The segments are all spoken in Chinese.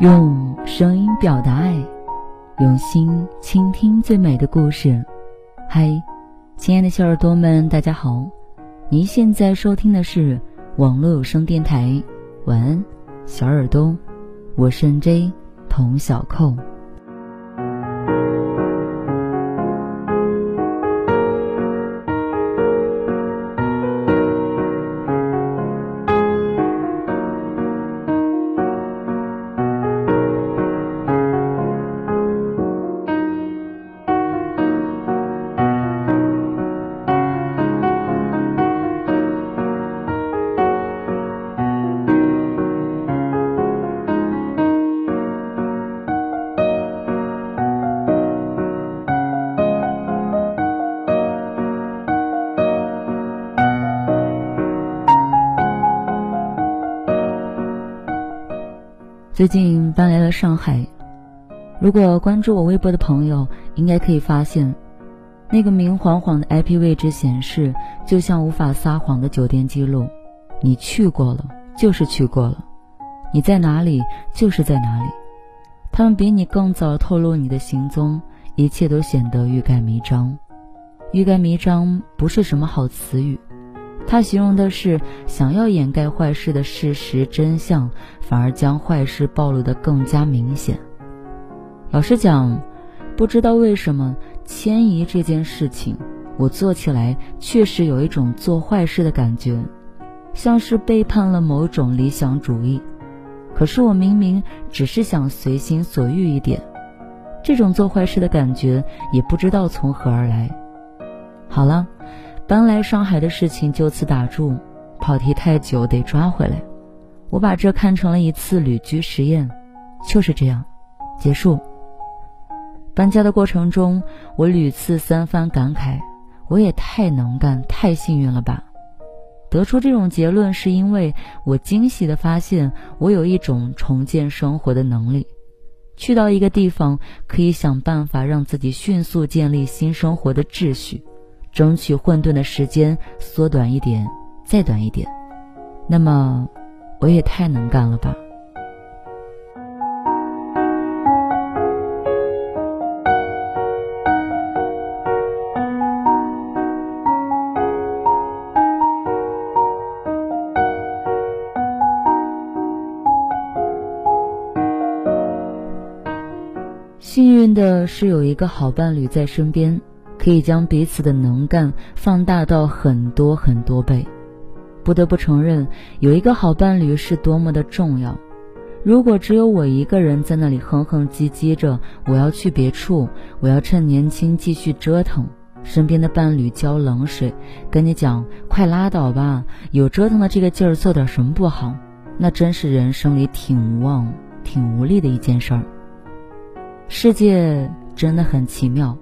用声音表达爱，用心倾听最美的故事。嗨，亲爱的小耳朵们，大家好！您现在收听的是网络有声电台。晚安，小耳朵，我是 N.J. 童小扣。最近搬来了上海，如果关注我微博的朋友，应该可以发现，那个明晃晃的 IP 位置显示，就像无法撒谎的酒店记录。你去过了，就是去过了；你在哪里，就是在哪里。他们比你更早透露你的行踪，一切都显得欲盖弥彰。欲盖弥彰不是什么好词语。他形容的是想要掩盖坏事的事实真相，反而将坏事暴露得更加明显。老实讲，不知道为什么迁移这件事情，我做起来确实有一种做坏事的感觉，像是背叛了某种理想主义。可是我明明只是想随心所欲一点，这种做坏事的感觉也不知道从何而来。好了。搬来上海的事情就此打住，跑题太久得抓回来。我把这看成了一次旅居实验，就是这样，结束。搬家的过程中，我屡次三番感慨：我也太能干、太幸运了吧！得出这种结论，是因为我惊喜地发现，我有一种重建生活的能力。去到一个地方，可以想办法让自己迅速建立新生活的秩序。争取混沌的时间缩短一点，再短一点。那么，我也太能干了吧！幸运的是，有一个好伴侣在身边。可以将彼此的能干放大到很多很多倍。不得不承认，有一个好伴侣是多么的重要。如果只有我一个人在那里哼哼唧唧着，我要去别处，我要趁年轻继续折腾，身边的伴侣浇冷水，跟你讲快拉倒吧，有折腾的这个劲儿，做点什么不好？那真是人生里挺无望、挺无力的一件事儿。世界真的很奇妙。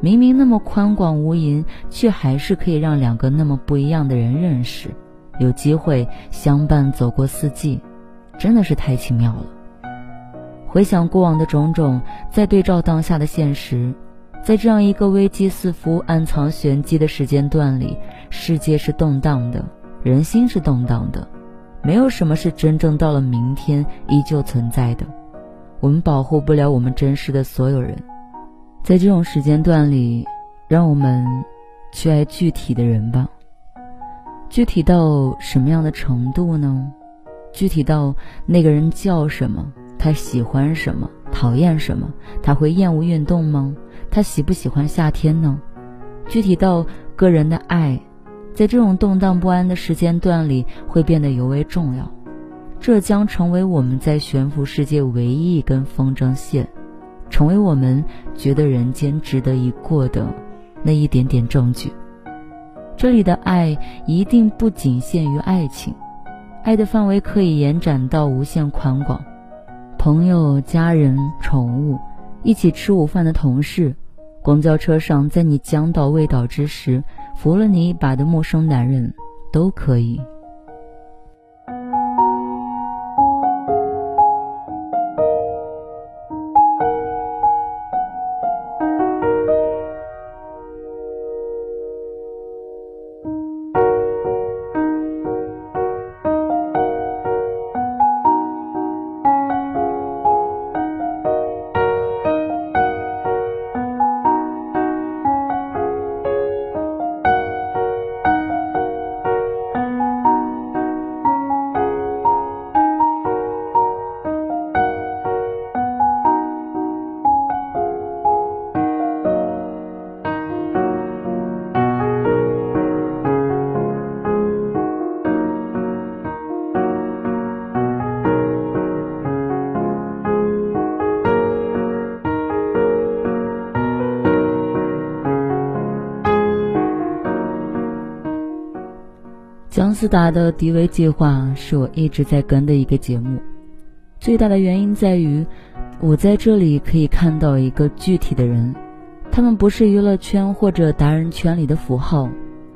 明明那么宽广无垠，却还是可以让两个那么不一样的人认识，有机会相伴走过四季，真的是太奇妙了。回想过往的种种，再对照当下的现实，在这样一个危机四伏、暗藏玄机的时间段里，世界是动荡的，人心是动荡的，没有什么是真正到了明天依旧存在的。我们保护不了我们真实的所有人。在这种时间段里，让我们去爱具体的人吧。具体到什么样的程度呢？具体到那个人叫什么，他喜欢什么，讨厌什么，他会厌恶运动吗？他喜不喜欢夏天呢？具体到个人的爱，在这种动荡不安的时间段里，会变得尤为重要。这将成为我们在悬浮世界唯一一根风筝线。成为我们觉得人间值得一过的那一点点证据。这里的爱一定不仅限于爱情，爱的范围可以延展到无限宽广。朋友、家人、宠物，一起吃午饭的同事，公交车上在你将倒未倒之时扶了你一把的陌生男人，都可以。思达的迪维计划是我一直在跟的一个节目，最大的原因在于，我在这里可以看到一个具体的人，他们不是娱乐圈或者达人圈里的符号，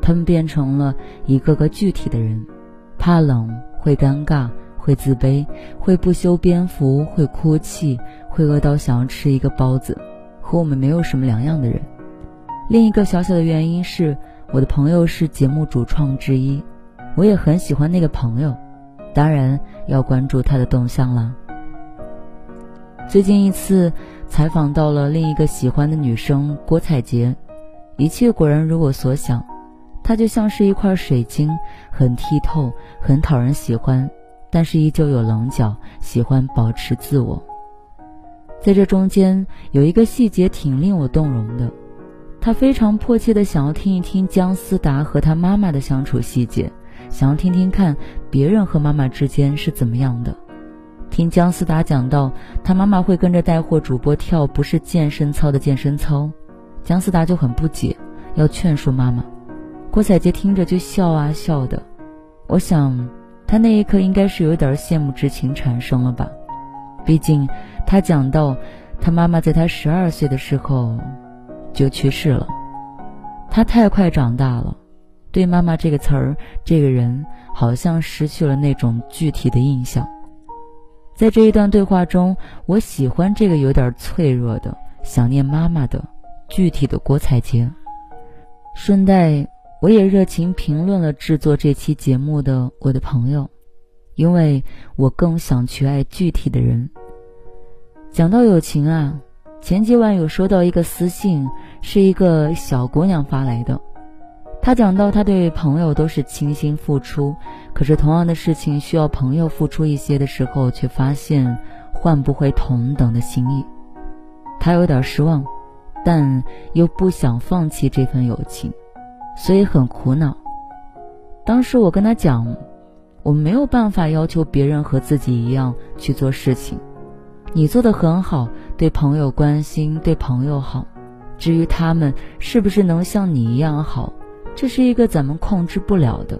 他们变成了一个个具体的人，怕冷，会尴尬，会自卑，会不修边幅，会哭泣，会饿到想要吃一个包子，和我们没有什么两样的人。另一个小小的原因是，我的朋友是节目主创之一。我也很喜欢那个朋友，当然要关注他的动向了。最近一次采访到了另一个喜欢的女生郭采洁，一切果然如我所想，她就像是一块水晶，很剔透，很讨人喜欢，但是依旧有棱角，喜欢保持自我。在这中间有一个细节挺令我动容的，她非常迫切的想要听一听姜思达和他妈妈的相处细节。想要听听看别人和妈妈之间是怎么样的。听姜思达讲到他妈妈会跟着带货主播跳不是健身操的健身操，姜思达就很不解，要劝说妈妈。郭采洁听着就笑啊笑的。我想，他那一刻应该是有点羡慕之情产生了吧。毕竟，他讲到他妈妈在他十二岁的时候就去世了，他太快长大了。对“妈妈”这个词儿，这个人好像失去了那种具体的印象。在这一段对话中，我喜欢这个有点脆弱的、想念妈妈的具体的郭采洁。顺带，我也热情评论了制作这期节目的我的朋友，因为我更想去爱具体的人。讲到友情啊，前几晚有收到一个私信，是一个小姑娘发来的。他讲到，他对朋友都是倾心付出，可是同样的事情需要朋友付出一些的时候，却发现换不回同等的心意。他有点失望，但又不想放弃这份友情，所以很苦恼。当时我跟他讲，我没有办法要求别人和自己一样去做事情。你做的很好，对朋友关心，对朋友好。至于他们是不是能像你一样好？这是一个咱们控制不了的，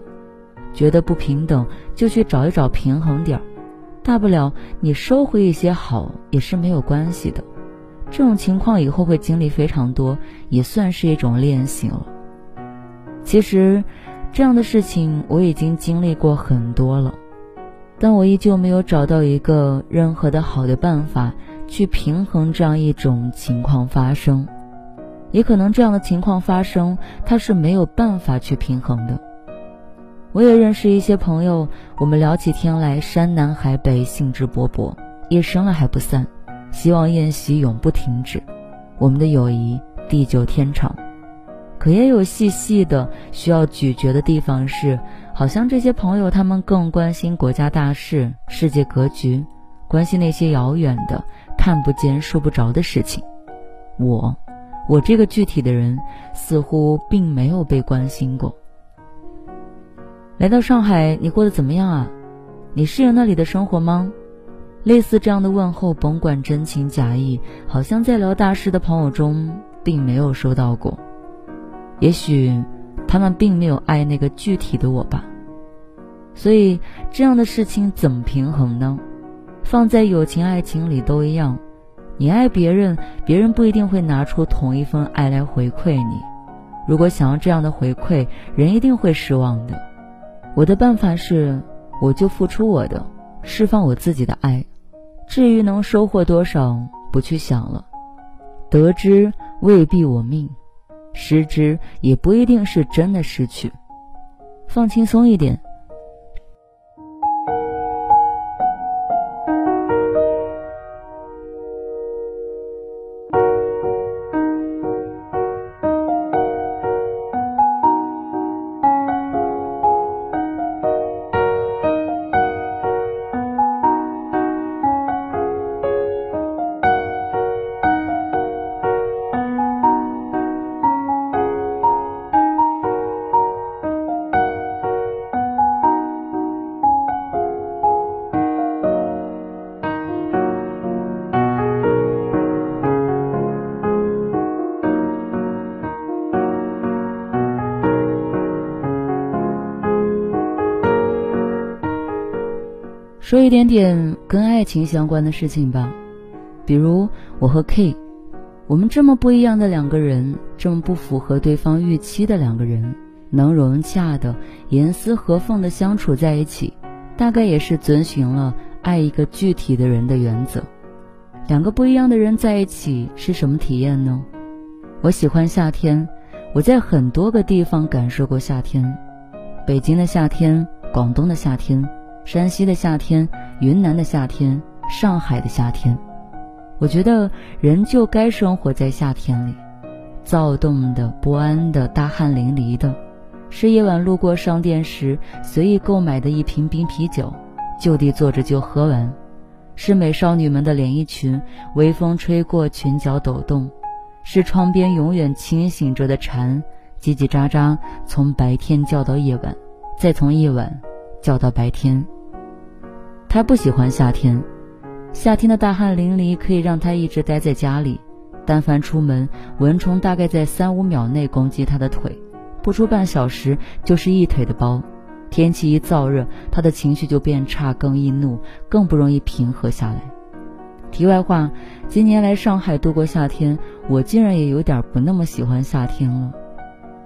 觉得不平等就去找一找平衡点儿，大不了你收回一些好也是没有关系的。这种情况以后会经历非常多，也算是一种练习了。其实，这样的事情我已经经历过很多了，但我依旧没有找到一个任何的好的办法去平衡这样一种情况发生。也可能这样的情况发生，他是没有办法去平衡的。我也认识一些朋友，我们聊起天来山南海北，兴致勃勃，夜深了还不散，希望宴席永不停止，我们的友谊地久天长。可也有细细的需要咀嚼的地方，是好像这些朋友他们更关心国家大事、世界格局，关心那些遥远的、看不见、说不着的事情。我。我这个具体的人似乎并没有被关心过。来到上海，你过得怎么样啊？你适应那里的生活吗？类似这样的问候，甭管真情假意，好像在聊大事的朋友中并没有收到过。也许他们并没有爱那个具体的我吧。所以这样的事情怎么平衡呢？放在友情、爱情里都一样。你爱别人，别人不一定会拿出同一份爱来回馈你。如果想要这样的回馈，人一定会失望的。我的办法是，我就付出我的，释放我自己的爱。至于能收获多少，不去想了。得之未必我命，失之也不一定是真的失去。放轻松一点。一点点跟爱情相关的事情吧，比如我和 K，我们这么不一样的两个人，这么不符合对方预期的两个人，能融洽的严丝合缝的相处在一起，大概也是遵循了爱一个具体的人的原则。两个不一样的人在一起是什么体验呢？我喜欢夏天，我在很多个地方感受过夏天，北京的夏天，广东的夏天。山西的夏天，云南的夏天，上海的夏天，我觉得人就该生活在夏天里，躁动的、不安的、大汗淋漓的，是夜晚路过商店时随意购买的一瓶冰啤酒，就地坐着就喝完；是美少女们的连衣裙，微风吹过裙角抖动；是窗边永远清醒着的蝉，叽叽喳喳从白天叫到夜晚，再从夜晚。叫到白天。他不喜欢夏天，夏天的大汗淋漓可以让他一直待在家里。但凡出门，蚊虫大概在三五秒内攻击他的腿，不出半小时就是一腿的包。天气一燥热，他的情绪就变差，更易怒，更不容易平和下来。题外话，今年来上海度过夏天，我竟然也有点不那么喜欢夏天了。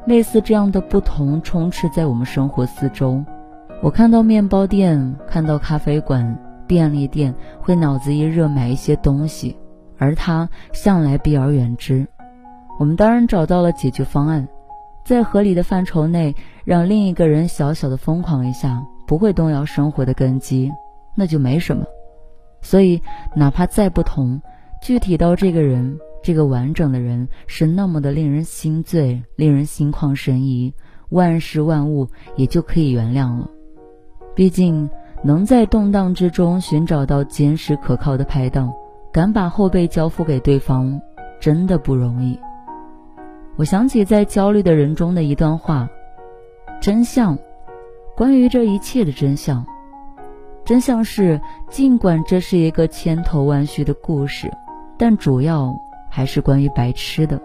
类似这样的不同充斥在我们生活四周。我看到面包店，看到咖啡馆、便利店，会脑子一热买一些东西，而他向来避而远之。我们当然找到了解决方案，在合理的范畴内，让另一个人小小的疯狂一下，不会动摇生活的根基，那就没什么。所以，哪怕再不同，具体到这个人，这个完整的人是那么的令人心醉，令人心旷神怡，万事万物也就可以原谅了。毕竟，能在动荡之中寻找到坚实可靠的拍档，敢把后背交付给对方，真的不容易。我想起在《焦虑的人》中的一段话：真相，关于这一切的真相，真相是，尽管这是一个千头万绪的故事，但主要还是关于白痴的，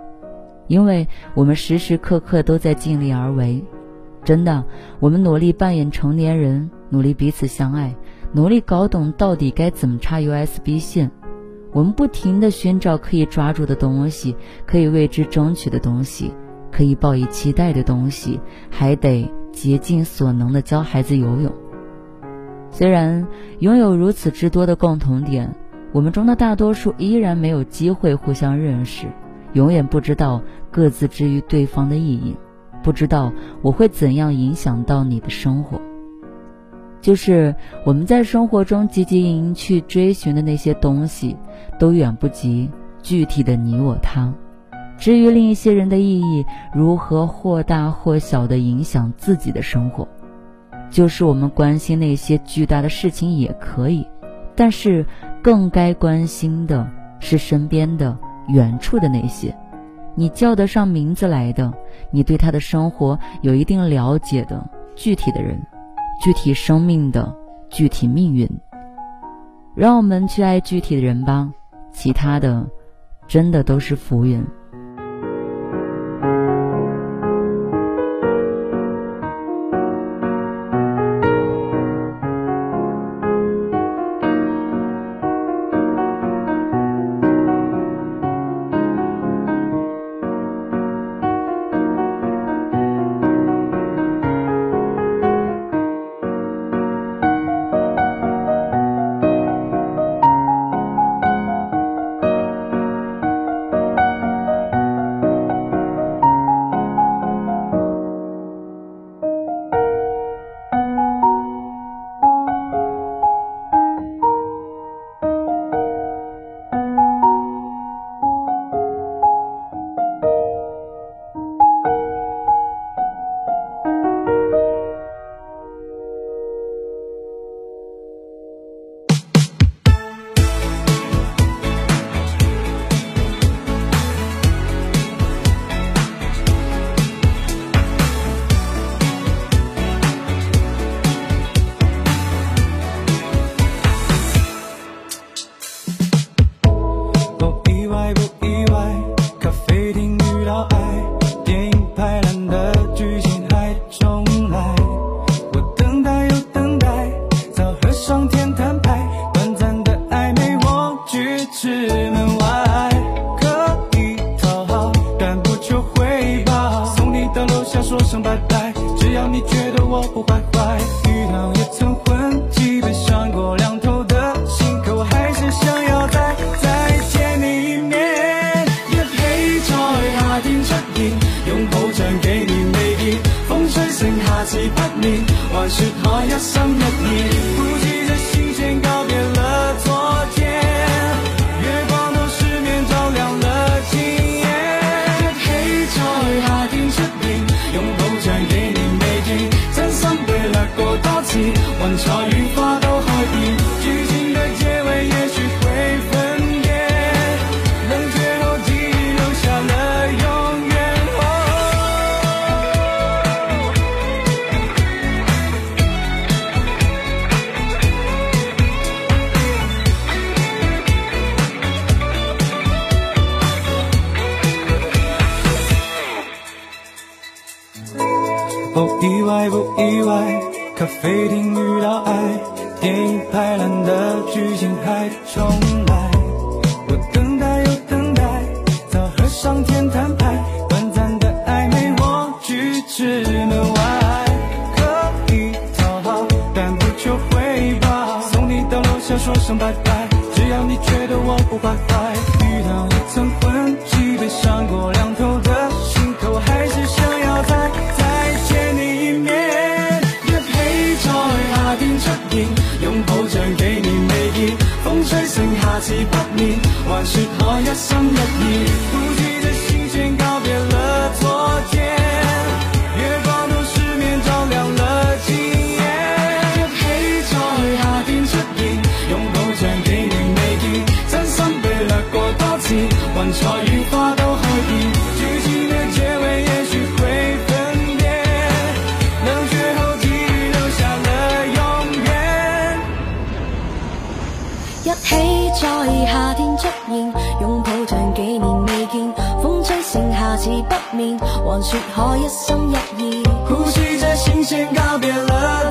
因为我们时时刻刻都在尽力而为。真的，我们努力扮演成年人，努力彼此相爱，努力搞懂到底该怎么插 USB 线。我们不停地寻找可以抓住的东西，可以为之争取的东西，可以抱以期待的东西，还得竭尽所能地教孩子游泳。虽然拥有如此之多的共同点，我们中的大多数依然没有机会互相认识，永远不知道各自之于对方的意义。不知道我会怎样影响到你的生活，就是我们在生活中汲汲营营去追寻的那些东西，都远不及具体的你我他。至于另一些人的意义如何或大或小的影响自己的生活，就是我们关心那些巨大的事情也可以，但是更该关心的是身边的远处的那些。你叫得上名字来的，你对他的生活有一定了解的具体的人，具体生命的具体命运，让我们去爱具体的人吧，其他的，真的都是浮云。我不坏坏，遇到也曾混，即被伤过两头的心，可我还是想要再再见你一面。一起在夏天出现，拥抱像几年未见，风吹剩下次不眠，还说可一生一念。云彩与花都开遍说声拜拜，只要你觉得我不坏坏，遇到一层魂境，被伤过两头的心，可我还是想要再再见你一面。一起在夏天出现，拥抱着几年未见，风吹剩下字不灭，还说可一心一意。说可一心一意呼吸着新鲜告别了